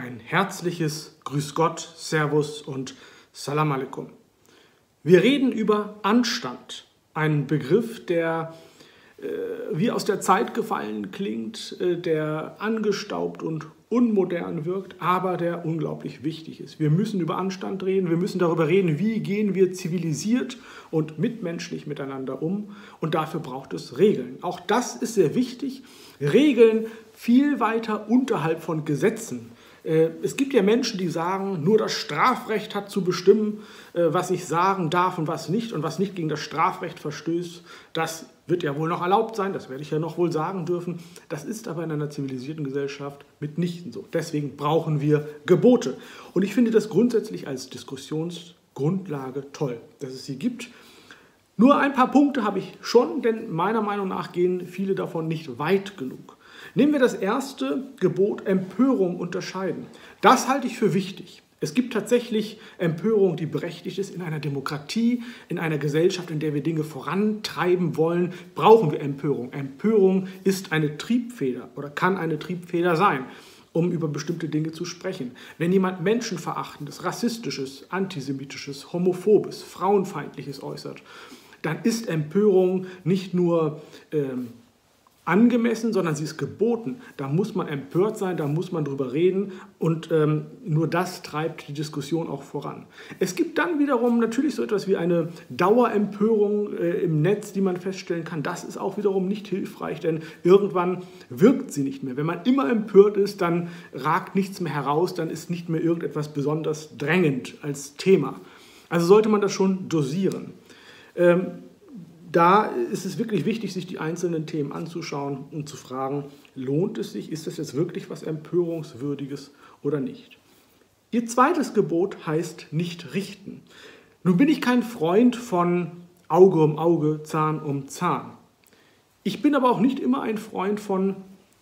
Ein herzliches Grüß Gott, Servus und Salam Aleikum. Wir reden über Anstand, ein Begriff, der äh, wie aus der Zeit gefallen klingt, äh, der angestaubt und unmodern wirkt, aber der unglaublich wichtig ist. Wir müssen über Anstand reden, wir müssen darüber reden, wie gehen wir zivilisiert und mitmenschlich miteinander um und dafür braucht es Regeln. Auch das ist sehr wichtig. Regeln viel weiter unterhalb von Gesetzen. Äh, es gibt ja Menschen, die sagen, nur das Strafrecht hat zu bestimmen, äh, was ich sagen darf und was nicht und was nicht gegen das Strafrecht verstößt. Das wird ja wohl noch erlaubt sein, das werde ich ja noch wohl sagen dürfen. Das ist aber in einer zivilisierten Gesellschaft mitnichten so. Deswegen brauchen wir Gebote. Und ich finde das grundsätzlich als Diskussionsgrundlage toll, dass es sie gibt. Nur ein paar Punkte habe ich schon, denn meiner Meinung nach gehen viele davon nicht weit genug. Nehmen wir das erste Gebot Empörung unterscheiden. Das halte ich für wichtig. Es gibt tatsächlich Empörung, die berechtigt ist. In einer Demokratie, in einer Gesellschaft, in der wir Dinge vorantreiben wollen, brauchen wir Empörung. Empörung ist eine Triebfeder oder kann eine Triebfeder sein, um über bestimmte Dinge zu sprechen. Wenn jemand Menschenverachtendes, Rassistisches, Antisemitisches, Homophobes, Frauenfeindliches äußert, dann ist Empörung nicht nur ähm, angemessen, sondern sie ist geboten. Da muss man empört sein, da muss man drüber reden und ähm, nur das treibt die Diskussion auch voran. Es gibt dann wiederum natürlich so etwas wie eine Dauerempörung äh, im Netz, die man feststellen kann. Das ist auch wiederum nicht hilfreich, denn irgendwann wirkt sie nicht mehr. Wenn man immer empört ist, dann ragt nichts mehr heraus, dann ist nicht mehr irgendetwas besonders drängend als Thema. Also sollte man das schon dosieren. Ähm, da ist es wirklich wichtig, sich die einzelnen Themen anzuschauen und zu fragen, lohnt es sich, ist das jetzt wirklich was Empörungswürdiges oder nicht. Ihr zweites Gebot heißt nicht richten. Nun bin ich kein Freund von Auge um Auge, Zahn um Zahn. Ich bin aber auch nicht immer ein Freund von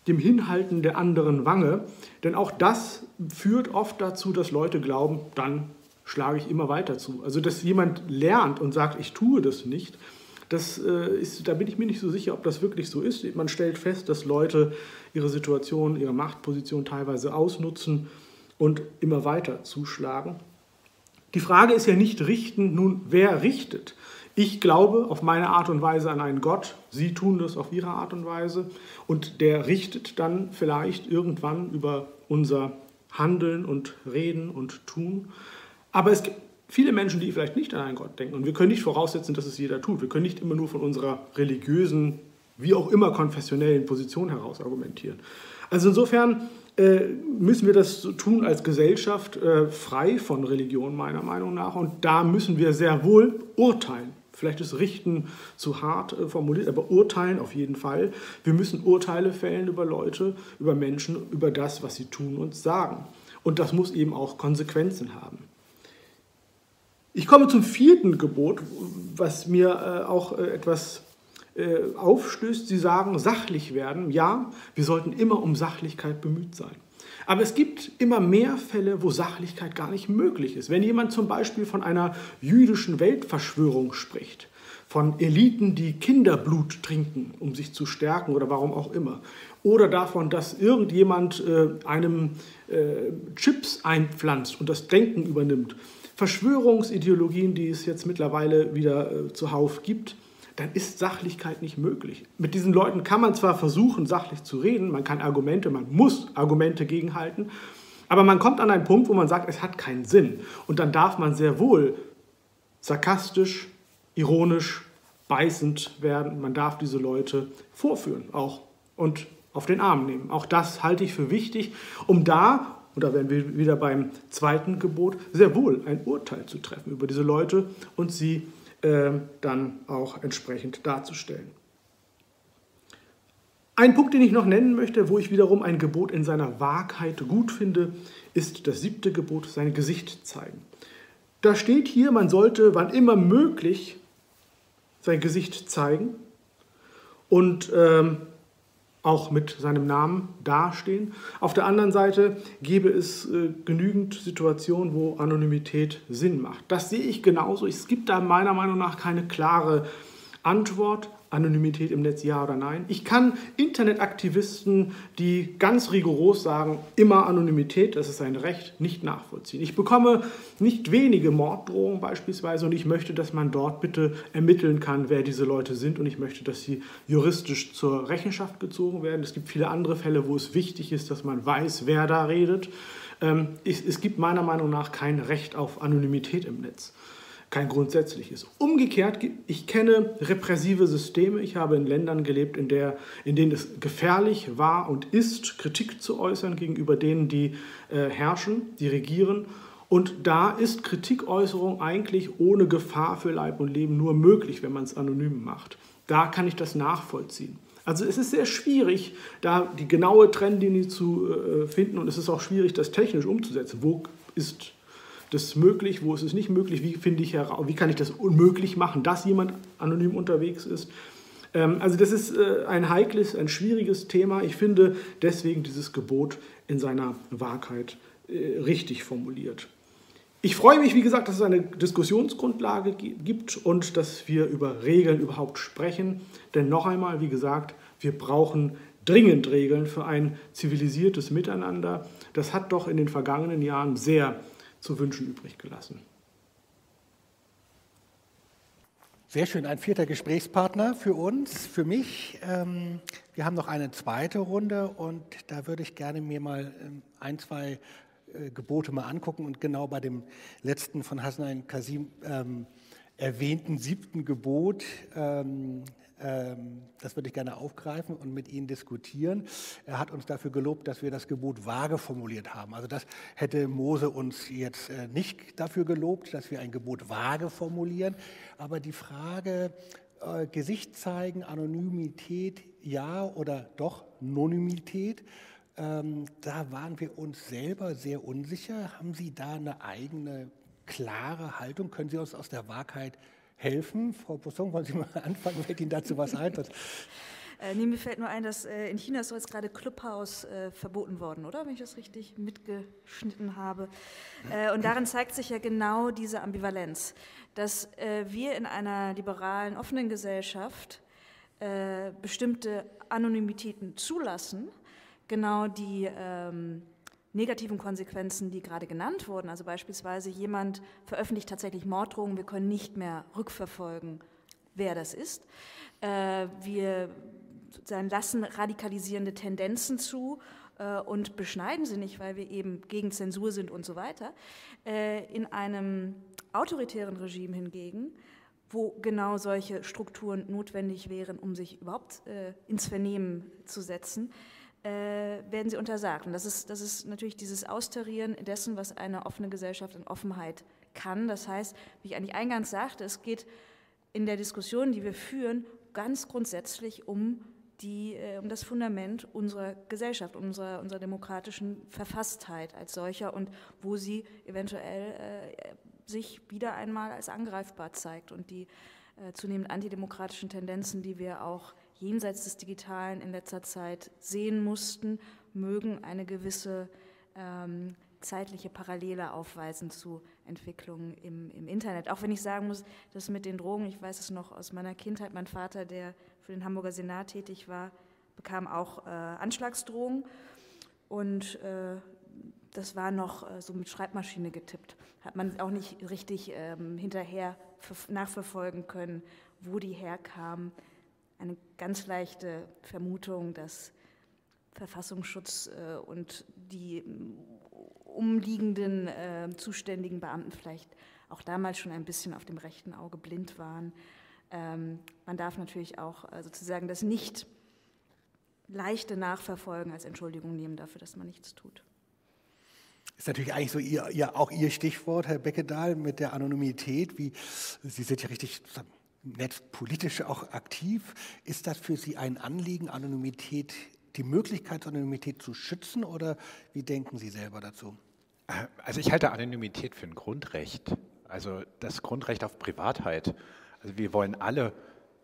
dem Hinhalten der anderen Wange, denn auch das führt oft dazu, dass Leute glauben, dann schlage ich immer weiter zu. Also dass jemand lernt und sagt, ich tue das nicht, das äh, ist, da bin ich mir nicht so sicher, ob das wirklich so ist. Man stellt fest, dass Leute ihre Situation, ihre Machtposition teilweise ausnutzen und immer weiter zuschlagen. Die Frage ist ja nicht richten, nun wer richtet? Ich glaube auf meine Art und Weise an einen Gott, Sie tun das auf Ihre Art und Weise und der richtet dann vielleicht irgendwann über unser Handeln und Reden und Tun. Aber es gibt viele Menschen, die vielleicht nicht an einen Gott denken. Und wir können nicht voraussetzen, dass es jeder tut. Wir können nicht immer nur von unserer religiösen, wie auch immer konfessionellen Position heraus argumentieren. Also insofern äh, müssen wir das tun als Gesellschaft äh, frei von Religion, meiner Meinung nach. Und da müssen wir sehr wohl urteilen. Vielleicht ist Richten zu hart äh, formuliert, aber urteilen auf jeden Fall. Wir müssen Urteile fällen über Leute, über Menschen, über das, was sie tun und sagen. Und das muss eben auch Konsequenzen haben. Ich komme zum vierten Gebot, was mir äh, auch äh, etwas äh, aufstößt. Sie sagen, sachlich werden. Ja, wir sollten immer um Sachlichkeit bemüht sein. Aber es gibt immer mehr Fälle, wo Sachlichkeit gar nicht möglich ist. Wenn jemand zum Beispiel von einer jüdischen Weltverschwörung spricht, von Eliten, die Kinderblut trinken, um sich zu stärken oder warum auch immer, oder davon, dass irgendjemand äh, einem äh, Chips einpflanzt und das Denken übernimmt, Verschwörungsideologien, die es jetzt mittlerweile wieder äh, zuhauf gibt, dann ist Sachlichkeit nicht möglich. Mit diesen Leuten kann man zwar versuchen, sachlich zu reden, man kann Argumente, man muss Argumente gegenhalten, aber man kommt an einen Punkt, wo man sagt, es hat keinen Sinn. Und dann darf man sehr wohl sarkastisch, ironisch, beißend werden. Man darf diese Leute vorführen auch und auf den Arm nehmen. Auch das halte ich für wichtig, um da und da werden wir wieder beim zweiten Gebot, sehr wohl ein Urteil zu treffen über diese Leute und sie äh, dann auch entsprechend darzustellen. Ein Punkt, den ich noch nennen möchte, wo ich wiederum ein Gebot in seiner Wahrheit gut finde, ist das siebte Gebot, sein Gesicht zeigen. Da steht hier, man sollte wann immer möglich sein Gesicht zeigen und ähm, auch mit seinem Namen dastehen. Auf der anderen Seite gäbe es äh, genügend Situationen, wo Anonymität Sinn macht. Das sehe ich genauso. Es gibt da meiner Meinung nach keine klare Antwort, Anonymität im Netz, ja oder nein. Ich kann Internetaktivisten, die ganz rigoros sagen, immer Anonymität, das ist ein Recht, nicht nachvollziehen. Ich bekomme nicht wenige Morddrohungen beispielsweise und ich möchte, dass man dort bitte ermitteln kann, wer diese Leute sind und ich möchte, dass sie juristisch zur Rechenschaft gezogen werden. Es gibt viele andere Fälle, wo es wichtig ist, dass man weiß, wer da redet. Ähm, es gibt meiner Meinung nach kein Recht auf Anonymität im Netz kein grundsätzliches. Umgekehrt, ich kenne repressive Systeme. Ich habe in Ländern gelebt, in, der, in denen es gefährlich war und ist, Kritik zu äußern gegenüber denen, die äh, herrschen, die regieren. Und da ist Kritikäußerung eigentlich ohne Gefahr für Leib und Leben nur möglich, wenn man es anonym macht. Da kann ich das nachvollziehen. Also es ist sehr schwierig, da die genaue Trennlinie zu äh, finden und es ist auch schwierig, das technisch umzusetzen. Wo ist das möglich, wo ist es nicht möglich, wie finde ich heraus, wie kann ich das unmöglich machen, dass jemand anonym unterwegs ist. Ähm, also das ist äh, ein heikles, ein schwieriges Thema. Ich finde deswegen dieses Gebot in seiner Wahrheit äh, richtig formuliert. Ich freue mich, wie gesagt, dass es eine Diskussionsgrundlage gibt und dass wir über Regeln überhaupt sprechen. Denn noch einmal, wie gesagt, wir brauchen dringend Regeln für ein zivilisiertes Miteinander. Das hat doch in den vergangenen Jahren sehr zu wünschen übrig gelassen. Sehr schön, ein vierter Gesprächspartner für uns, für mich. Ähm, wir haben noch eine zweite Runde und da würde ich gerne mir mal ähm, ein, zwei äh, Gebote mal angucken und genau bei dem letzten von Hasnain Kasim ähm, erwähnten siebten Gebot das würde ich gerne aufgreifen und mit Ihnen diskutieren. Er hat uns dafür gelobt, dass wir das Gebot vage formuliert haben. Also das hätte Mose uns jetzt äh, nicht dafür gelobt, dass wir ein Gebot vage formulieren. Aber die Frage, äh, Gesicht zeigen, Anonymität, ja oder doch Nonymität, ähm, da waren wir uns selber sehr unsicher. Haben Sie da eine eigene, klare Haltung? Können Sie uns aus der Wahrheit helfen? Frau Poisson, wollen Sie mal anfangen? Fällt Ihnen dazu was ein? Äh, nee, mir fällt nur ein, dass äh, in China ist jetzt gerade Clubhouse äh, verboten worden, oder? Wenn ich das richtig mitgeschnitten habe. Äh, und darin zeigt sich ja genau diese Ambivalenz, dass äh, wir in einer liberalen, offenen Gesellschaft äh, bestimmte Anonymitäten zulassen, genau die ähm, negativen Konsequenzen, die gerade genannt wurden, also beispielsweise jemand veröffentlicht tatsächlich Morddrohungen, wir können nicht mehr rückverfolgen, wer das ist. Äh, wir lassen radikalisierende Tendenzen zu äh, und beschneiden sie nicht, weil wir eben gegen Zensur sind und so weiter. Äh, in einem autoritären Regime hingegen, wo genau solche Strukturen notwendig wären, um sich überhaupt ins Vernehmen zu setzen, werden sie untersagt. Und das ist, das ist natürlich dieses Austarieren dessen, was eine offene Gesellschaft in Offenheit kann. Das heißt, wie ich eigentlich eingangs sagte, es geht in der Diskussion, die wir führen, ganz grundsätzlich um, die, äh, um das Fundament unserer Gesellschaft, unserer, unserer demokratischen Verfasstheit als solcher und wo sie eventuell äh, sich wieder einmal als angreifbar zeigt und die äh, zunehmend antidemokratischen Tendenzen, die wir auch jenseits des Digitalen in letzter Zeit sehen mussten, mögen eine gewisse ähm, zeitliche Parallele aufweisen zu Entwicklungen im, im, Internet. Auch wenn ich sagen muss, dass mit den Drogen, ich weiß es noch aus meiner Kindheit, mein Vater, der für den Hamburger Senat tätig war, bekam auch äh, Anschlagsdrohungen und äh, das war noch äh, so mit Schreibmaschine getippt. Hat man auch nicht richtig ähm, hinterher nachverfolgen können, wo die herkamen eine ganz leichte Vermutung, dass Verfassungsschutz äh, und die umliegenden äh, zuständigen Beamten vielleicht auch damals schon ein bisschen auf dem rechten Auge blind waren. Ähm, man darf natürlich auch äh, sozusagen das nicht leichte Nachverfolgen als Entschuldigung nehmen dafür, dass man nichts tut. Ist natürlich eigentlich so ihr, ihr, auch Ihr Stichwort, Herr Beckedahl, mit der Anonymität. Wie, Sie sind ja richtig netzpolitisch auch aktiv. Ist das für Sie ein Anliegen, Anonymität, die Möglichkeit, Anonymität zu schützen oder wie denken Sie selber dazu? Also ich halte Anonymität für ein Grundrecht, also das Grundrecht auf Privatheit. Also wir wollen alle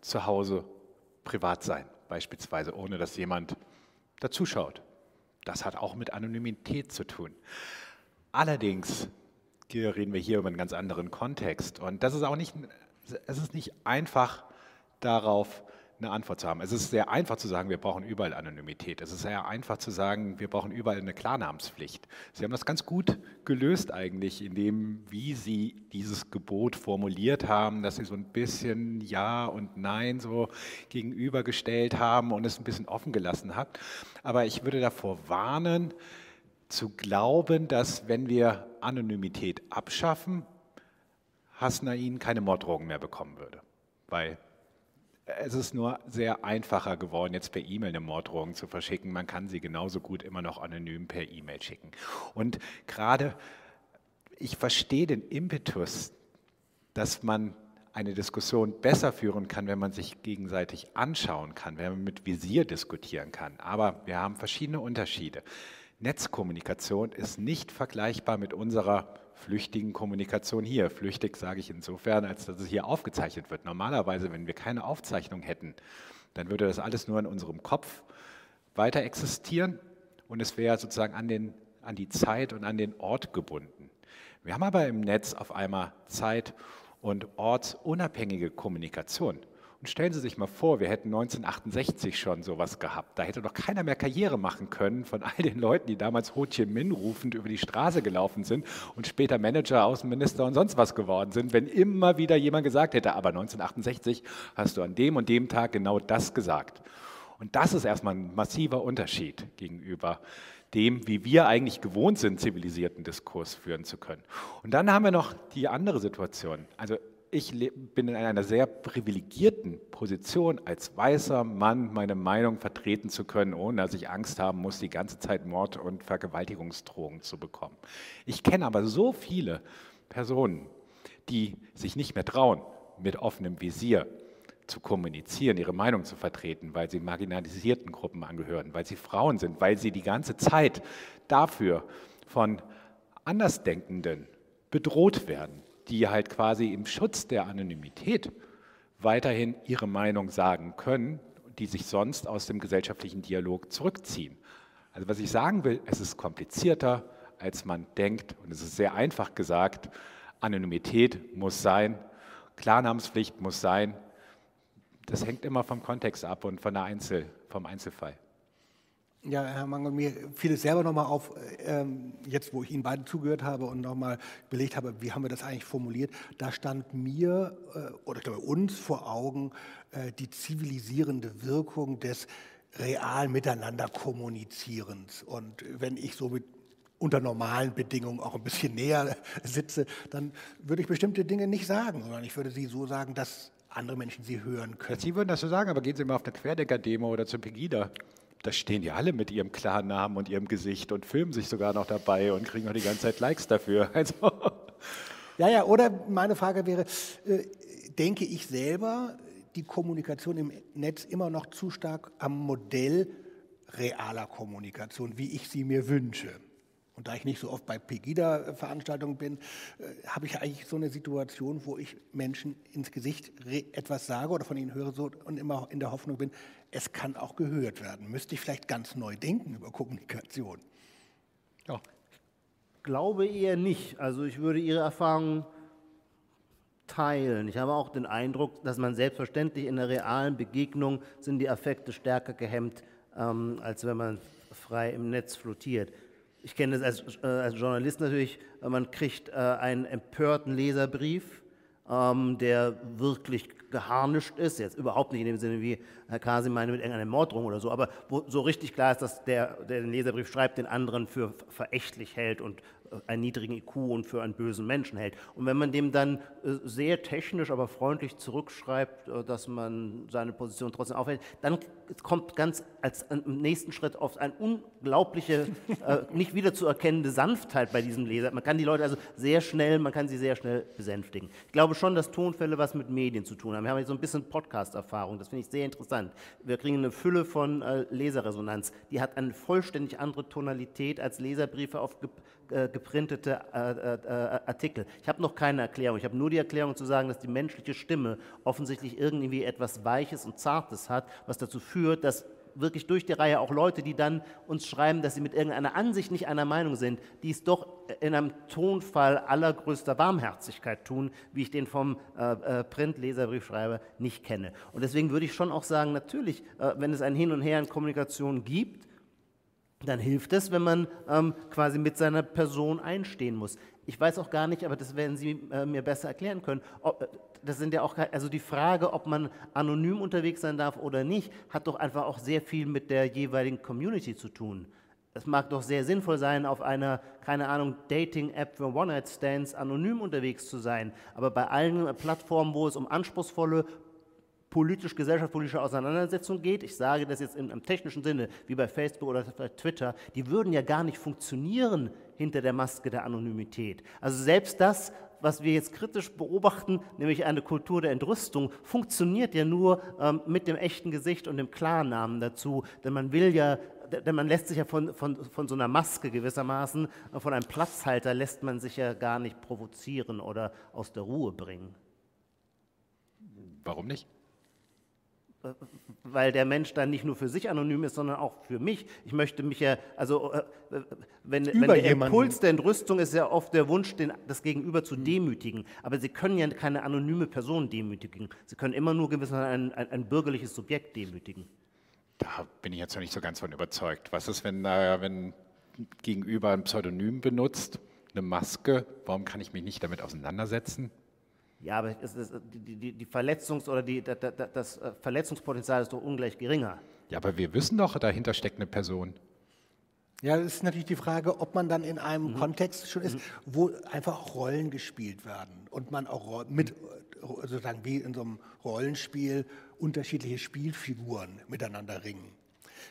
zu Hause privat sein, beispielsweise, ohne dass jemand dazuschaut. Das hat auch mit Anonymität zu tun. Allerdings reden wir hier über einen ganz anderen Kontext und das ist auch nicht es ist nicht einfach darauf eine Antwort zu haben. Es ist sehr einfach zu sagen, wir brauchen überall Anonymität. Es ist sehr einfach zu sagen, wir brauchen überall eine Klarnamenspflicht. Sie haben das ganz gut gelöst eigentlich, in dem, wie Sie dieses Gebot formuliert haben, dass Sie so ein bisschen Ja und Nein so gegenübergestellt haben und es ein bisschen offen gelassen haben. Aber ich würde davor warnen, zu glauben, dass wenn wir Anonymität abschaffen, Hasnain keine Morddrohungen mehr bekommen würde. Weil es ist nur sehr einfacher geworden, jetzt per E-Mail eine Morddrohung zu verschicken. Man kann sie genauso gut immer noch anonym per E-Mail schicken. Und gerade, ich verstehe den Impetus, dass man eine Diskussion besser führen kann, wenn man sich gegenseitig anschauen kann, wenn man mit Visier diskutieren kann. Aber wir haben verschiedene Unterschiede. Netzkommunikation ist nicht vergleichbar mit unserer flüchtigen Kommunikation hier. Flüchtig sage ich insofern, als dass es hier aufgezeichnet wird. Normalerweise, wenn wir keine Aufzeichnung hätten, dann würde das alles nur in unserem Kopf weiter existieren und es wäre sozusagen an, den, an die Zeit und an den Ort gebunden. Wir haben aber im Netz auf einmal Zeit- und ortsunabhängige Kommunikation. Und stellen Sie sich mal vor, wir hätten 1968 schon sowas gehabt. Da hätte doch keiner mehr Karriere machen können von all den Leuten, die damals Ho Chi Minh rufend über die Straße gelaufen sind und später Manager, Außenminister und sonst was geworden sind, wenn immer wieder jemand gesagt hätte, aber 1968 hast du an dem und dem Tag genau das gesagt. Und das ist erstmal ein massiver Unterschied gegenüber dem, wie wir eigentlich gewohnt sind, zivilisierten Diskurs führen zu können. Und dann haben wir noch die andere Situation. Also ich bin in einer sehr privilegierten Position, als weißer Mann meine Meinung vertreten zu können, ohne dass ich Angst haben muss, die ganze Zeit Mord- und Vergewaltigungsdrohungen zu bekommen. Ich kenne aber so viele Personen, die sich nicht mehr trauen, mit offenem Visier zu kommunizieren, ihre Meinung zu vertreten, weil sie marginalisierten Gruppen angehören, weil sie Frauen sind, weil sie die ganze Zeit dafür von Andersdenkenden bedroht werden die halt quasi im Schutz der Anonymität weiterhin ihre Meinung sagen können, die sich sonst aus dem gesellschaftlichen Dialog zurückziehen. Also was ich sagen will, es ist komplizierter, als man denkt und es ist sehr einfach gesagt, Anonymität muss sein, Klarnamenspflicht muss sein. Das hängt immer vom Kontext ab und von der Einzel, vom Einzelfall. Ja, Herr Mangel, mir fiel es selber nochmal auf, ähm, jetzt wo ich Ihnen beiden zugehört habe und nochmal belegt habe, wie haben wir das eigentlich formuliert, da stand mir äh, oder ich glaube uns vor Augen äh, die zivilisierende Wirkung des real miteinander kommunizierens. Und wenn ich so mit unter normalen Bedingungen auch ein bisschen näher sitze, dann würde ich bestimmte Dinge nicht sagen, sondern ich würde sie so sagen, dass andere Menschen sie hören können. Sie würden das so sagen, aber gehen Sie mal auf eine Querdecker-Demo oder zur Pegida da stehen die alle mit ihrem klaren Namen und ihrem Gesicht und filmen sich sogar noch dabei und kriegen noch die ganze Zeit Likes dafür. Also. Ja, ja, oder meine Frage wäre, äh, denke ich selber die Kommunikation im Netz immer noch zu stark am Modell realer Kommunikation, wie ich sie mir wünsche? Und da ich nicht so oft bei Pegida-Veranstaltungen bin, äh, habe ich eigentlich so eine Situation, wo ich Menschen ins Gesicht etwas sage oder von ihnen höre so, und immer in der Hoffnung bin, es kann auch gehört werden. Müsste ich vielleicht ganz neu denken über Kommunikation? Ja. Ich glaube eher nicht. Also ich würde Ihre Erfahrungen teilen. Ich habe auch den Eindruck, dass man selbstverständlich in der realen Begegnung sind die Affekte stärker gehemmt, ähm, als wenn man frei im Netz flottiert. Ich kenne das als, äh, als Journalist natürlich, man kriegt äh, einen empörten Leserbrief, ähm, der wirklich geharnischt ist, jetzt überhaupt nicht in dem Sinne, wie Herr Kasi meine, mit irgendeiner Morddrohung oder so, aber wo so richtig klar ist, dass der, der den Leserbrief schreibt, den anderen für verächtlich hält und einen niedrigen IQ und für einen bösen Menschen hält. Und wenn man dem dann äh, sehr technisch, aber freundlich zurückschreibt, äh, dass man seine Position trotzdem aufhält, dann kommt ganz als im nächsten Schritt oft eine unglaubliche, äh, nicht wiederzuerkennende Sanftheit bei diesem Leser. Man kann die Leute also sehr schnell, man kann sie sehr schnell besänftigen. Ich glaube schon, dass Tonfälle was mit Medien zu tun haben. Wir haben jetzt so ein bisschen Podcast-Erfahrung, das finde ich sehr interessant. Wir kriegen eine Fülle von Leserresonanz. Die hat eine vollständig andere Tonalität als Leserbriefe auf äh, geprintete äh, äh, Artikel. Ich habe noch keine Erklärung. Ich habe nur die Erklärung zu sagen, dass die menschliche Stimme offensichtlich irgendwie etwas Weiches und Zartes hat, was dazu führt, dass wirklich durch die Reihe auch Leute, die dann uns schreiben, dass sie mit irgendeiner Ansicht nicht einer Meinung sind, die es doch in einem Tonfall allergrößter Warmherzigkeit tun, wie ich den vom äh, äh, Print-Leserbriefschreiber nicht kenne. Und deswegen würde ich schon auch sagen, natürlich, äh, wenn es ein Hin und Her in Kommunikation gibt, dann hilft es, wenn man ähm, quasi mit seiner Person einstehen muss. Ich weiß auch gar nicht, aber das werden Sie äh, mir besser erklären können. Ob, äh, das sind ja auch, also die Frage, ob man anonym unterwegs sein darf oder nicht, hat doch einfach auch sehr viel mit der jeweiligen Community zu tun. Es mag doch sehr sinnvoll sein, auf einer, keine Ahnung, Dating-App für One-Night-Stands anonym unterwegs zu sein. Aber bei allen Plattformen, wo es um anspruchsvolle politisch-gesellschaftspolitische Auseinandersetzung geht, ich sage das jetzt im technischen Sinne, wie bei Facebook oder bei Twitter, die würden ja gar nicht funktionieren hinter der Maske der Anonymität. Also selbst das, was wir jetzt kritisch beobachten, nämlich eine Kultur der Entrüstung, funktioniert ja nur ähm, mit dem echten Gesicht und dem Klarnamen dazu, denn man will ja denn man lässt sich ja von, von, von so einer Maske gewissermaßen, von einem Platzhalter lässt man sich ja gar nicht provozieren oder aus der Ruhe bringen. Warum nicht? Weil der Mensch dann nicht nur für sich anonym ist, sondern auch für mich. Ich möchte mich ja, also äh, wenn, wenn der jemanden. Impuls der Entrüstung ist ja oft der Wunsch, den, das Gegenüber zu demütigen. Aber Sie können ja keine anonyme Person demütigen. Sie können immer nur gewissermaßen ein, ein, ein bürgerliches Subjekt demütigen. Da bin ich jetzt noch nicht so ganz von überzeugt. Was ist, wenn, äh, wenn Gegenüber ein Pseudonym benutzt, eine Maske? Warum kann ich mich nicht damit auseinandersetzen? Ja, aber ist, die, die, die, Verletzungs- oder die, das, das äh, Verletzungspotenzial ist doch ungleich geringer. Ja, aber wir wissen doch, dahinter steckt eine Person. Ja, das ist natürlich die Frage, ob man dann in einem mhm. Kontext schon ist, mhm. wo einfach auch Rollen gespielt werden und man auch mit, sozusagen wie in so einem Rollenspiel, unterschiedliche Spielfiguren miteinander ringen.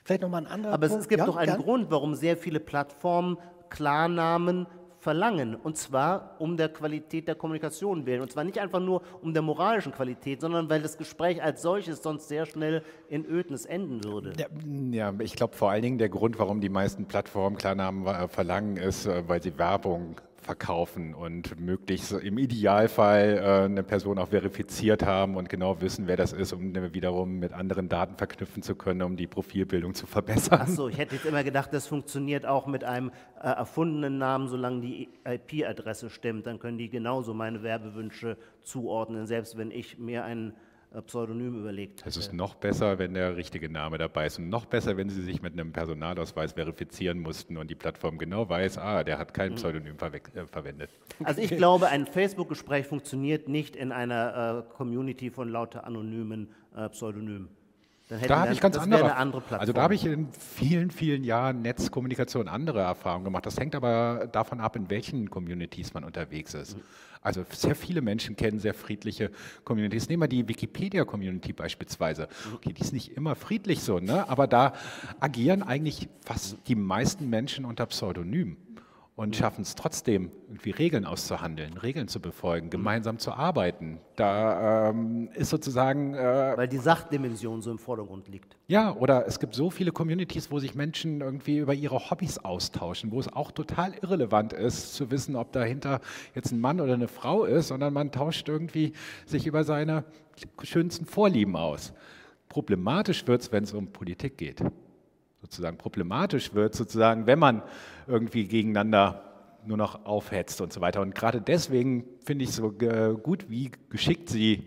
Vielleicht nochmal ein anderer Aber Punkt. es, es gibt ja, doch einen gern? Grund, warum sehr viele Plattformen Klarnamen verlangen. Und zwar um der Qualität der Kommunikation willen. Und zwar nicht einfach nur um der moralischen Qualität, sondern weil das Gespräch als solches sonst sehr schnell in Ödnis enden würde. Ja, ich glaube vor allen Dingen der Grund, warum die meisten Plattformen Klarnamen äh, verlangen, ist, äh, weil sie Werbung verkaufen und möglichst im Idealfall äh, eine Person auch verifiziert haben und genau wissen, wer das ist, um wiederum mit anderen Daten verknüpfen zu können, um die Profilbildung zu verbessern. Achso, ich hätte jetzt immer gedacht, das funktioniert auch mit einem äh, erfundenen Namen, solange die IP-Adresse stimmt. Dann können die genauso meine Werbewünsche zuordnen, selbst wenn ich mir einen Pseudonym überlegt. Es ist noch besser, wenn der richtige Name dabei ist und noch besser, wenn Sie sich mit einem Personalausweis verifizieren mussten und die Plattform genau weiß, ah, der hat kein mhm. Pseudonym äh, verwendet. Also ich glaube, ein Facebook-Gespräch funktioniert nicht in einer äh, Community von lauter anonymen äh, Pseudonymen. Da habe ich ganz andere, andere Also da habe ich in vielen, vielen Jahren Netzkommunikation andere Erfahrungen gemacht. Das hängt aber davon ab, in welchen Communities man unterwegs ist. Mhm. Also sehr viele Menschen kennen sehr friedliche Communities. Nehmen wir die Wikipedia-Community beispielsweise. Okay, die ist nicht immer friedlich so, ne? aber da agieren eigentlich fast die meisten Menschen unter Pseudonym und schaffen es trotzdem, irgendwie Regeln auszuhandeln, Regeln zu befolgen, gemeinsam zu arbeiten. Da ähm, ist sozusagen. Äh, Weil die Sachdimension so im Vordergrund liegt. Ja, oder es gibt so viele Communities, wo sich Menschen irgendwie über ihre Hobbys austauschen, wo es auch total irrelevant ist, zu wissen, ob dahinter jetzt ein Mann oder eine Frau ist, sondern man tauscht irgendwie sich über seine schönsten Vorlieben aus. Problematisch wird es, wenn es um Politik geht sozusagen problematisch wird, sozusagen, wenn man irgendwie gegeneinander nur noch aufhetzt und so weiter. Und gerade deswegen finde ich so gut, wie geschickt Sie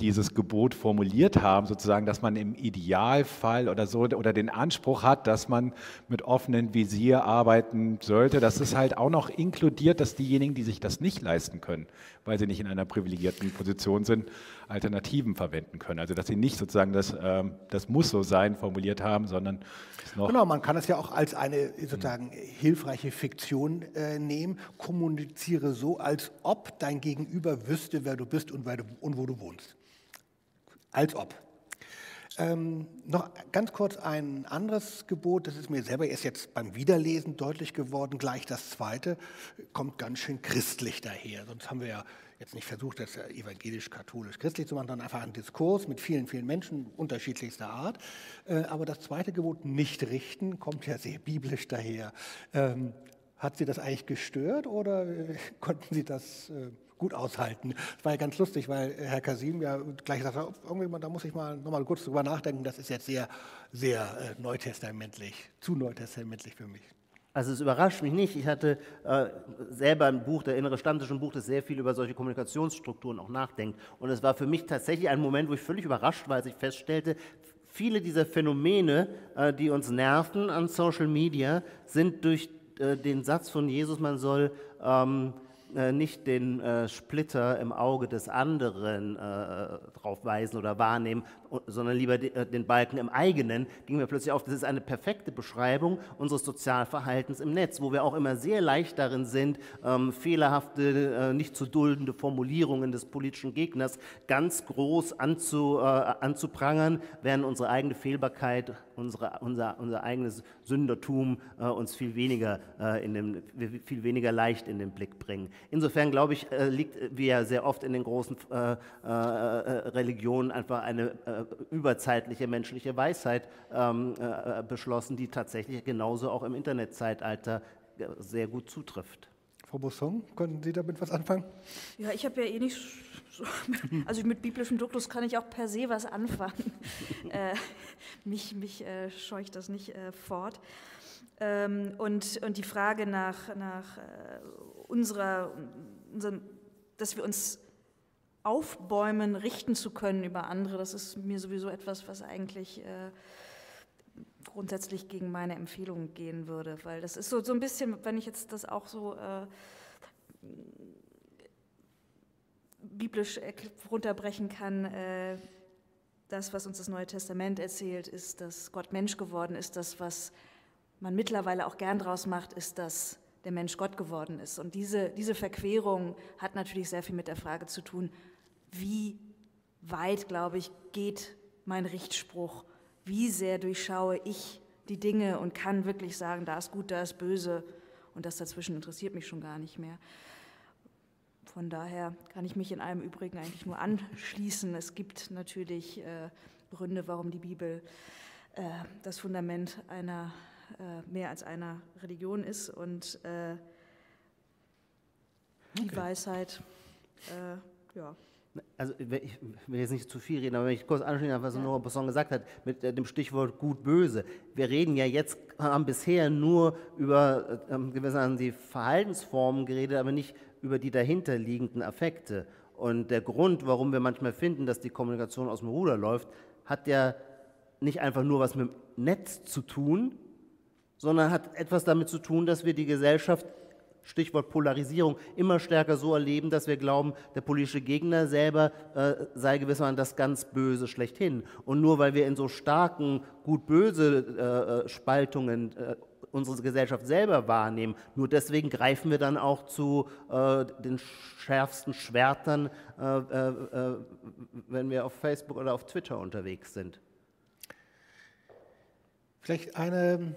dieses Gebot formuliert haben, sozusagen, dass man im Idealfall oder so oder den Anspruch hat, dass man mit offenem Visier arbeiten sollte. Das ist halt auch noch inkludiert, dass diejenigen, die sich das nicht leisten können, weil sie nicht in einer privilegierten Position sind, Alternativen verwenden können. Also dass sie nicht sozusagen das, ähm, das muss so sein formuliert haben, sondern genau, man kann es ja auch als eine sozusagen hilfreiche Fiktion äh, nehmen. Kommuniziere so, als ob dein Gegenüber wüsste, wer du bist und, du, und wo du wohnst. Als ob. Ähm, noch ganz kurz ein anderes Gebot, das ist mir selber erst jetzt beim Wiederlesen deutlich geworden, gleich das zweite, kommt ganz schön christlich daher. Sonst haben wir ja jetzt nicht versucht, das evangelisch-katholisch-christlich zu machen, sondern einfach einen Diskurs mit vielen, vielen Menschen unterschiedlichster Art. Äh, aber das zweite Gebot, nicht richten, kommt ja sehr biblisch daher. Ähm, hat Sie das eigentlich gestört oder äh, konnten Sie das äh, gut aushalten. Das war ja ganz lustig, weil Herr Kasim ja gleich sagte, irgendwie, da muss ich mal nochmal kurz drüber nachdenken, das ist jetzt sehr, sehr äh, neutestamentlich, zu neutestamentlich für mich. Also es überrascht mich nicht. Ich hatte äh, selber ein Buch, der innere Stammtisch, ein Buch, das sehr viel über solche Kommunikationsstrukturen auch nachdenkt. Und es war für mich tatsächlich ein Moment, wo ich völlig überrascht war, als ich feststellte, viele dieser Phänomene, äh, die uns nerven an Social Media, sind durch äh, den Satz von Jesus, man soll ähm, äh, nicht den äh, Splitter im Auge des anderen äh, drauf weisen oder wahrnehmen, sondern lieber äh, den Balken im eigenen, ging mir plötzlich auf, das ist eine perfekte Beschreibung unseres Sozialverhaltens im Netz, wo wir auch immer sehr leicht darin sind, ähm, fehlerhafte, äh, nicht zu duldende Formulierungen des politischen Gegners ganz groß anzu, äh, anzuprangern, während unsere eigene Fehlbarkeit, unsere, unser, unser eigenes Sündertum uns viel weniger, in dem, viel weniger leicht in den Blick bringen. Insofern glaube ich, äh, liegt wie ja sehr oft in den großen Religionen einfach eine überzeitliche menschliche Weisheit ähm, äh, beschlossen, die tatsächlich genauso auch im Internetzeitalter sehr gut zutrifft. Frau Bousson, können Sie damit was anfangen? Ja, ich habe ja eh nicht so, also mit biblischem Duktus kann ich auch per se was anfangen. äh, mich mich äh, scheucht das nicht äh, fort. Ähm, und, und die Frage nach, nach äh, unserer, unseren, dass wir uns aufbäumen, richten zu können über andere, das ist mir sowieso etwas, was eigentlich äh, grundsätzlich gegen meine Empfehlungen gehen würde, weil das ist so, so ein bisschen, wenn ich jetzt das auch so äh, biblisch runterbrechen kann, äh, das, was uns das Neue Testament erzählt, ist, dass Gott Mensch geworden ist. Das, was man mittlerweile auch gern draus macht, ist, dass der Mensch Gott geworden ist. Und diese, diese Verquerung hat natürlich sehr viel mit der Frage zu tun, wie weit, glaube ich, geht mein Richtspruch, wie sehr durchschaue ich die Dinge und kann wirklich sagen, da ist gut, da ist böse und das dazwischen interessiert mich schon gar nicht mehr. Von daher kann ich mich in allem Übrigen eigentlich nur anschließen. Es gibt natürlich äh, Gründe, warum die Bibel äh, das Fundament einer mehr als einer Religion ist und äh, die okay. Weisheit, äh, ja. Also ich will jetzt nicht zu viel reden, aber wenn ich kurz anschließe, was ja. Nora Bosson gesagt hat, mit äh, dem Stichwort gut-böse. Wir reden ja jetzt, haben bisher nur über ähm, die Verhaltensformen geredet, aber nicht über die dahinterliegenden Affekte. Und der Grund, warum wir manchmal finden, dass die Kommunikation aus dem Ruder läuft, hat ja nicht einfach nur was mit dem Netz zu tun, sondern hat etwas damit zu tun, dass wir die Gesellschaft Stichwort Polarisierung, immer stärker so erleben, dass wir glauben, der politische Gegner selber äh, sei gewissermaßen das ganz Böse schlechthin. Und nur weil wir in so starken Gut-Böse äh, äh, Spaltungen äh, unsere Gesellschaft selber wahrnehmen, nur deswegen greifen wir dann auch zu äh, den schärfsten Schwertern, äh, wenn wir auf Facebook oder auf Twitter unterwegs sind. Vielleicht eine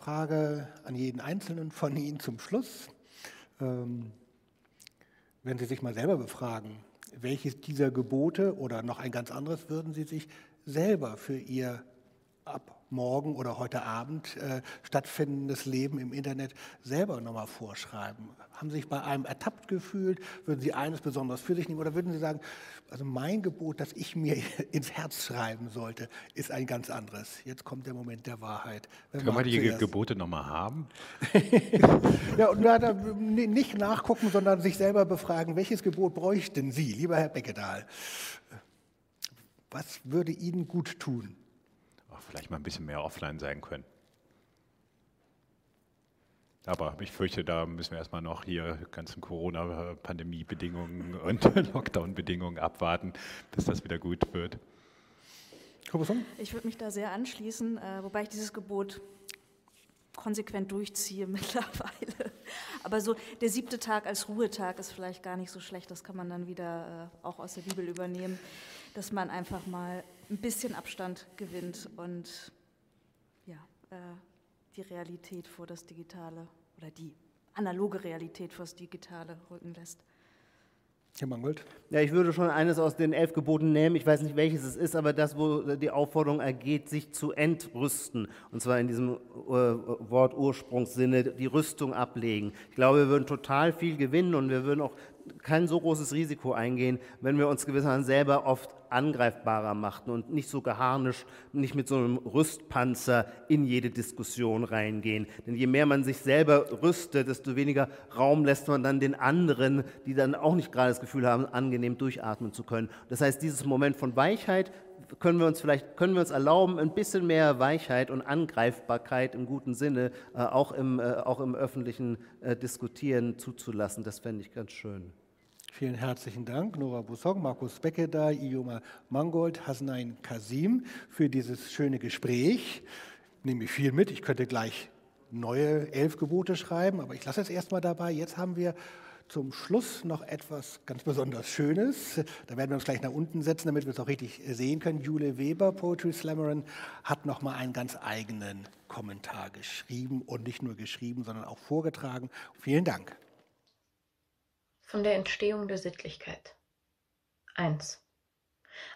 Frage an jeden Einzelnen von Ihnen zum Schluss. Ähm, wenn Sie sich mal selber befragen, welches dieser Gebote oder noch ein ganz anderes würden Sie sich selber für Ihr ab morgen oder heute Abend äh, stattfindendes Leben im Internet selber nochmal vorschreiben? Haben Sie sich bei einem ertappt gefühlt? Würden Sie eines besonders für sich nehmen? Oder würden Sie sagen, also mein Gebot, das ich mir ins Herz schreiben sollte, ist ein ganz anderes. Jetzt kommt der Moment der Wahrheit. Wenn Können wir die zuerst... Gebote nochmal haben? ja, und da, nicht nachgucken, sondern sich selber befragen, welches Gebot bräuchten Sie, lieber Herr Beckedahl? Was würde Ihnen gut tun? Vielleicht mal ein bisschen mehr offline sein können. Aber ich fürchte, da müssen wir erstmal noch hier ganzen Corona-Pandemie-Bedingungen und Lockdown-Bedingungen abwarten, bis das wieder gut wird. Ich würde mich da sehr anschließen, äh, wobei ich dieses Gebot konsequent durchziehe mittlerweile. Aber so der siebte Tag als Ruhetag ist vielleicht gar nicht so schlecht. Das kann man dann wieder äh, auch aus der Bibel übernehmen, dass man einfach mal ein bisschen Abstand gewinnt und ja, äh, die Realität vor das Digitale oder die analoge Realität vor das Digitale rücken lässt. Herr Mangold. Ja, ich würde schon eines aus den elf Geboten nehmen. Ich weiß nicht, welches es ist, aber das, wo die Aufforderung ergeht, sich zu entrüsten. Und zwar in diesem äh, Wort Ursprungssinne, die Rüstung ablegen. Ich glaube, wir würden total viel gewinnen und wir würden auch kein so großes Risiko eingehen, wenn wir uns gewissermaßen selber oft angreifbarer machten und nicht so geharnischt, nicht mit so einem Rüstpanzer in jede Diskussion reingehen. Denn je mehr man sich selber rüstet, desto weniger Raum lässt man dann den anderen, die dann auch nicht gerade das Gefühl haben, angenehm durchatmen zu können. Das heißt, dieses Moment von Weichheit können wir uns vielleicht können wir uns erlauben, ein bisschen mehr Weichheit und Angreifbarkeit im guten Sinne äh, auch, im, äh, auch im öffentlichen äh, Diskutieren zuzulassen. Das fände ich ganz schön. Vielen herzlichen Dank, Nora Busong, Markus Beckeda, Ioma Mangold, Hasnain Kasim, für dieses schöne Gespräch. Nehme ich viel mit. Ich könnte gleich neue elf Gebote schreiben, aber ich lasse es erstmal dabei. Jetzt haben wir zum Schluss noch etwas ganz besonders Schönes. Da werden wir uns gleich nach unten setzen, damit wir es auch richtig sehen können. Jule Weber, Poetry Slammerin, hat noch mal einen ganz eigenen Kommentar geschrieben und nicht nur geschrieben, sondern auch vorgetragen. Vielen Dank. Von der Entstehung der Sittlichkeit. 1.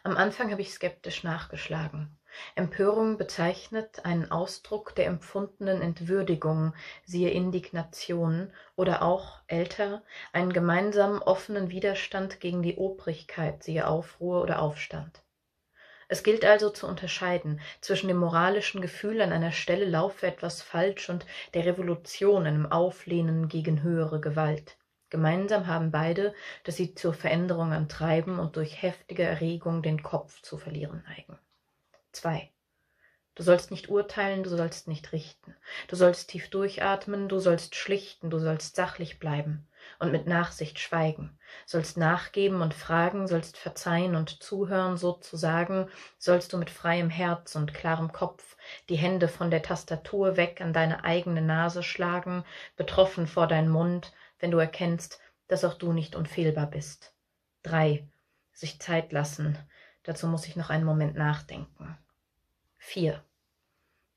Am Anfang habe ich skeptisch nachgeschlagen. Empörung bezeichnet einen Ausdruck der empfundenen Entwürdigung, siehe Indignation, oder auch, älter, einen gemeinsamen offenen Widerstand gegen die Obrigkeit, siehe Aufruhr oder Aufstand. Es gilt also zu unterscheiden zwischen dem moralischen Gefühl, an einer Stelle laufe etwas falsch, und der Revolution, einem Auflehnen gegen höhere Gewalt. Gemeinsam haben beide, dass sie zur Veränderung antreiben und durch heftige Erregung den Kopf zu verlieren neigen. 2. Du sollst nicht urteilen, du sollst nicht richten. Du sollst tief durchatmen, du sollst schlichten, du sollst sachlich bleiben und mit Nachsicht schweigen, sollst nachgeben und fragen, sollst verzeihen und zuhören, sozusagen, sollst du mit freiem Herz und klarem Kopf die Hände von der Tastatur weg an deine eigene Nase schlagen, betroffen vor dein Mund, wenn du erkennst, dass auch du nicht unfehlbar bist. 3. Sich Zeit lassen, dazu muss ich noch einen Moment nachdenken. 4.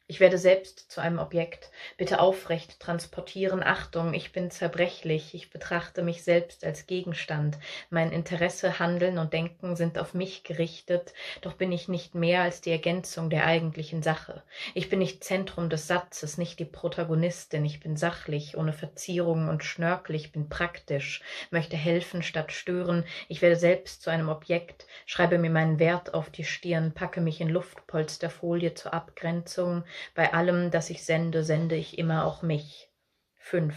Ich werde selbst zu einem Objekt. Bitte aufrecht transportieren. Achtung, ich bin zerbrechlich. Ich betrachte mich selbst als Gegenstand. Mein Interesse, Handeln und Denken sind auf mich gerichtet, doch bin ich nicht mehr als die Ergänzung der eigentlichen Sache. Ich bin nicht Zentrum des Satzes, nicht die Protagonistin. Ich bin sachlich, ohne Verzierungen und Schnörkel. Ich bin praktisch, möchte helfen statt stören. Ich werde selbst zu einem Objekt, schreibe mir meinen Wert auf die Stirn, packe mich in Luftpolsterfolie zur Abgrenzung, bei allem, das ich sende, sende ich immer auch mich. 5.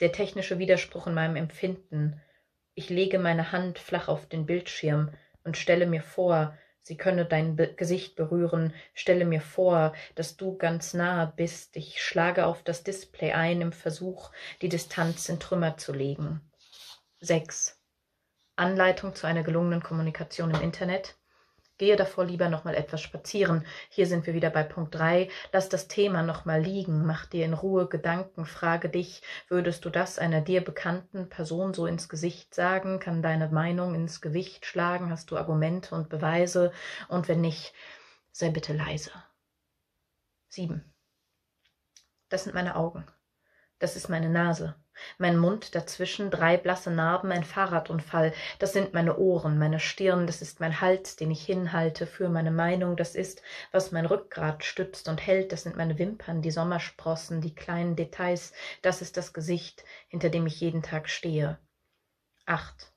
Der technische Widerspruch in meinem Empfinden. Ich lege meine Hand flach auf den Bildschirm und stelle mir vor, sie könne dein Be Gesicht berühren, stelle mir vor, dass du ganz nahe bist, ich schlage auf das Display ein im Versuch, die Distanz in Trümmer zu legen. 6. Anleitung zu einer gelungenen Kommunikation im Internet. Gehe davor lieber noch mal etwas spazieren. Hier sind wir wieder bei Punkt 3. Lass das Thema noch mal liegen. Mach dir in Ruhe Gedanken. Frage dich, würdest du das einer dir bekannten Person so ins Gesicht sagen? Kann deine Meinung ins Gewicht schlagen? Hast du Argumente und Beweise? Und wenn nicht, sei bitte leise. 7. Das sind meine Augen. Das ist meine Nase. Mein Mund dazwischen, drei blasse Narben, ein Fahrradunfall. Das sind meine Ohren, meine Stirn, das ist mein Hals, den ich hinhalte für meine Meinung, das ist, was mein Rückgrat stützt und hält, das sind meine Wimpern, die Sommersprossen, die kleinen Details, das ist das Gesicht, hinter dem ich jeden Tag stehe. Acht.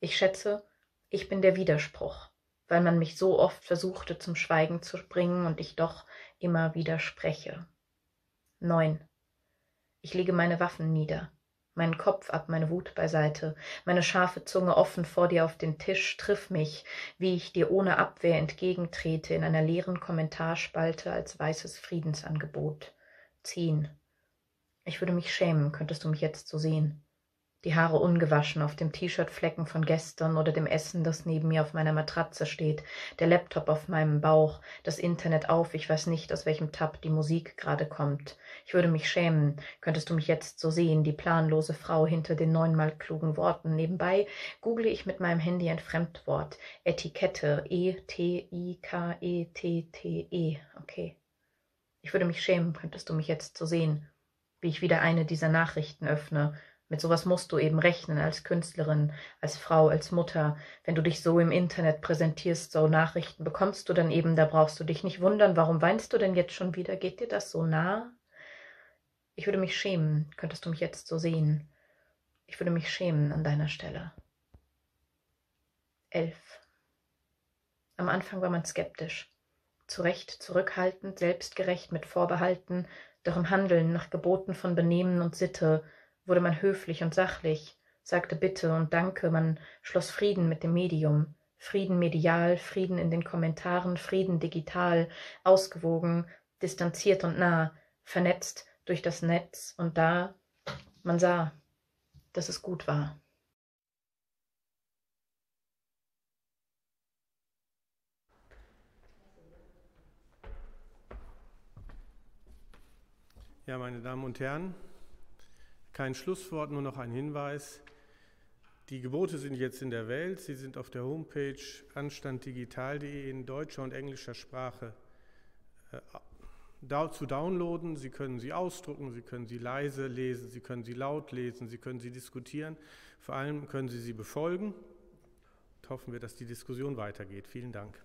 Ich schätze, ich bin der Widerspruch, weil man mich so oft versuchte zum Schweigen zu bringen und ich doch immer wieder spreche. Neun. Ich lege meine Waffen nieder, meinen Kopf ab, meine Wut beiseite, meine scharfe Zunge offen vor dir auf den Tisch, triff mich, wie ich dir ohne Abwehr entgegentrete in einer leeren Kommentarspalte als weißes Friedensangebot. Ziehen. Ich würde mich schämen, könntest du mich jetzt so sehen die Haare ungewaschen, auf dem T-Shirt Flecken von gestern oder dem Essen, das neben mir auf meiner Matratze steht, der Laptop auf meinem Bauch, das Internet auf, ich weiß nicht, aus welchem Tab die Musik gerade kommt. Ich würde mich schämen, könntest du mich jetzt so sehen, die planlose Frau hinter den neunmal klugen Worten. Nebenbei google ich mit meinem Handy ein Fremdwort, Etikette, E-T-I-K-E-T-T-E, -E. okay. Ich würde mich schämen, könntest du mich jetzt so sehen, wie ich wieder eine dieser Nachrichten öffne, Mit sowas musst du eben rechnen als Künstlerin, als Frau, als Mutter. Wenn du dich so im Internet präsentierst, so Nachrichten bekommst du dann eben, da brauchst du dich nicht wundern, warum weinst du denn jetzt schon wieder? Geht dir das so nah? Ich würde mich schämen, könntest du mich jetzt so sehen. Ich würde mich schämen an deiner Stelle. Elf. Am Anfang war man skeptisch. Zu Recht zurückhaltend, selbstgerecht mit Vorbehalten, doch im Handeln nach Geboten von Benehmen und Sitte wurde man höflich und sachlich, sagte Bitte und Danke, man schloss Frieden mit dem Medium, Frieden medial, Frieden in den Kommentaren, Frieden digital, ausgewogen, distanziert und nah, vernetzt durch das Netz und da, man sah, dass es gut war. Ja, meine Damen und Herren, kein Schlusswort, nur noch ein Hinweis. Die Gebote sind jetzt in der Welt. Sie sind auf der Homepage anstanddigital.de in deutscher und englischer Sprache äh, zu downloaden. Sie können sie ausdrucken, Sie können sie leise lesen, Sie können sie laut lesen, Sie können sie diskutieren. Vor allem können Sie sie befolgen. Und hoffen wir, dass die Diskussion weitergeht. Vielen Dank.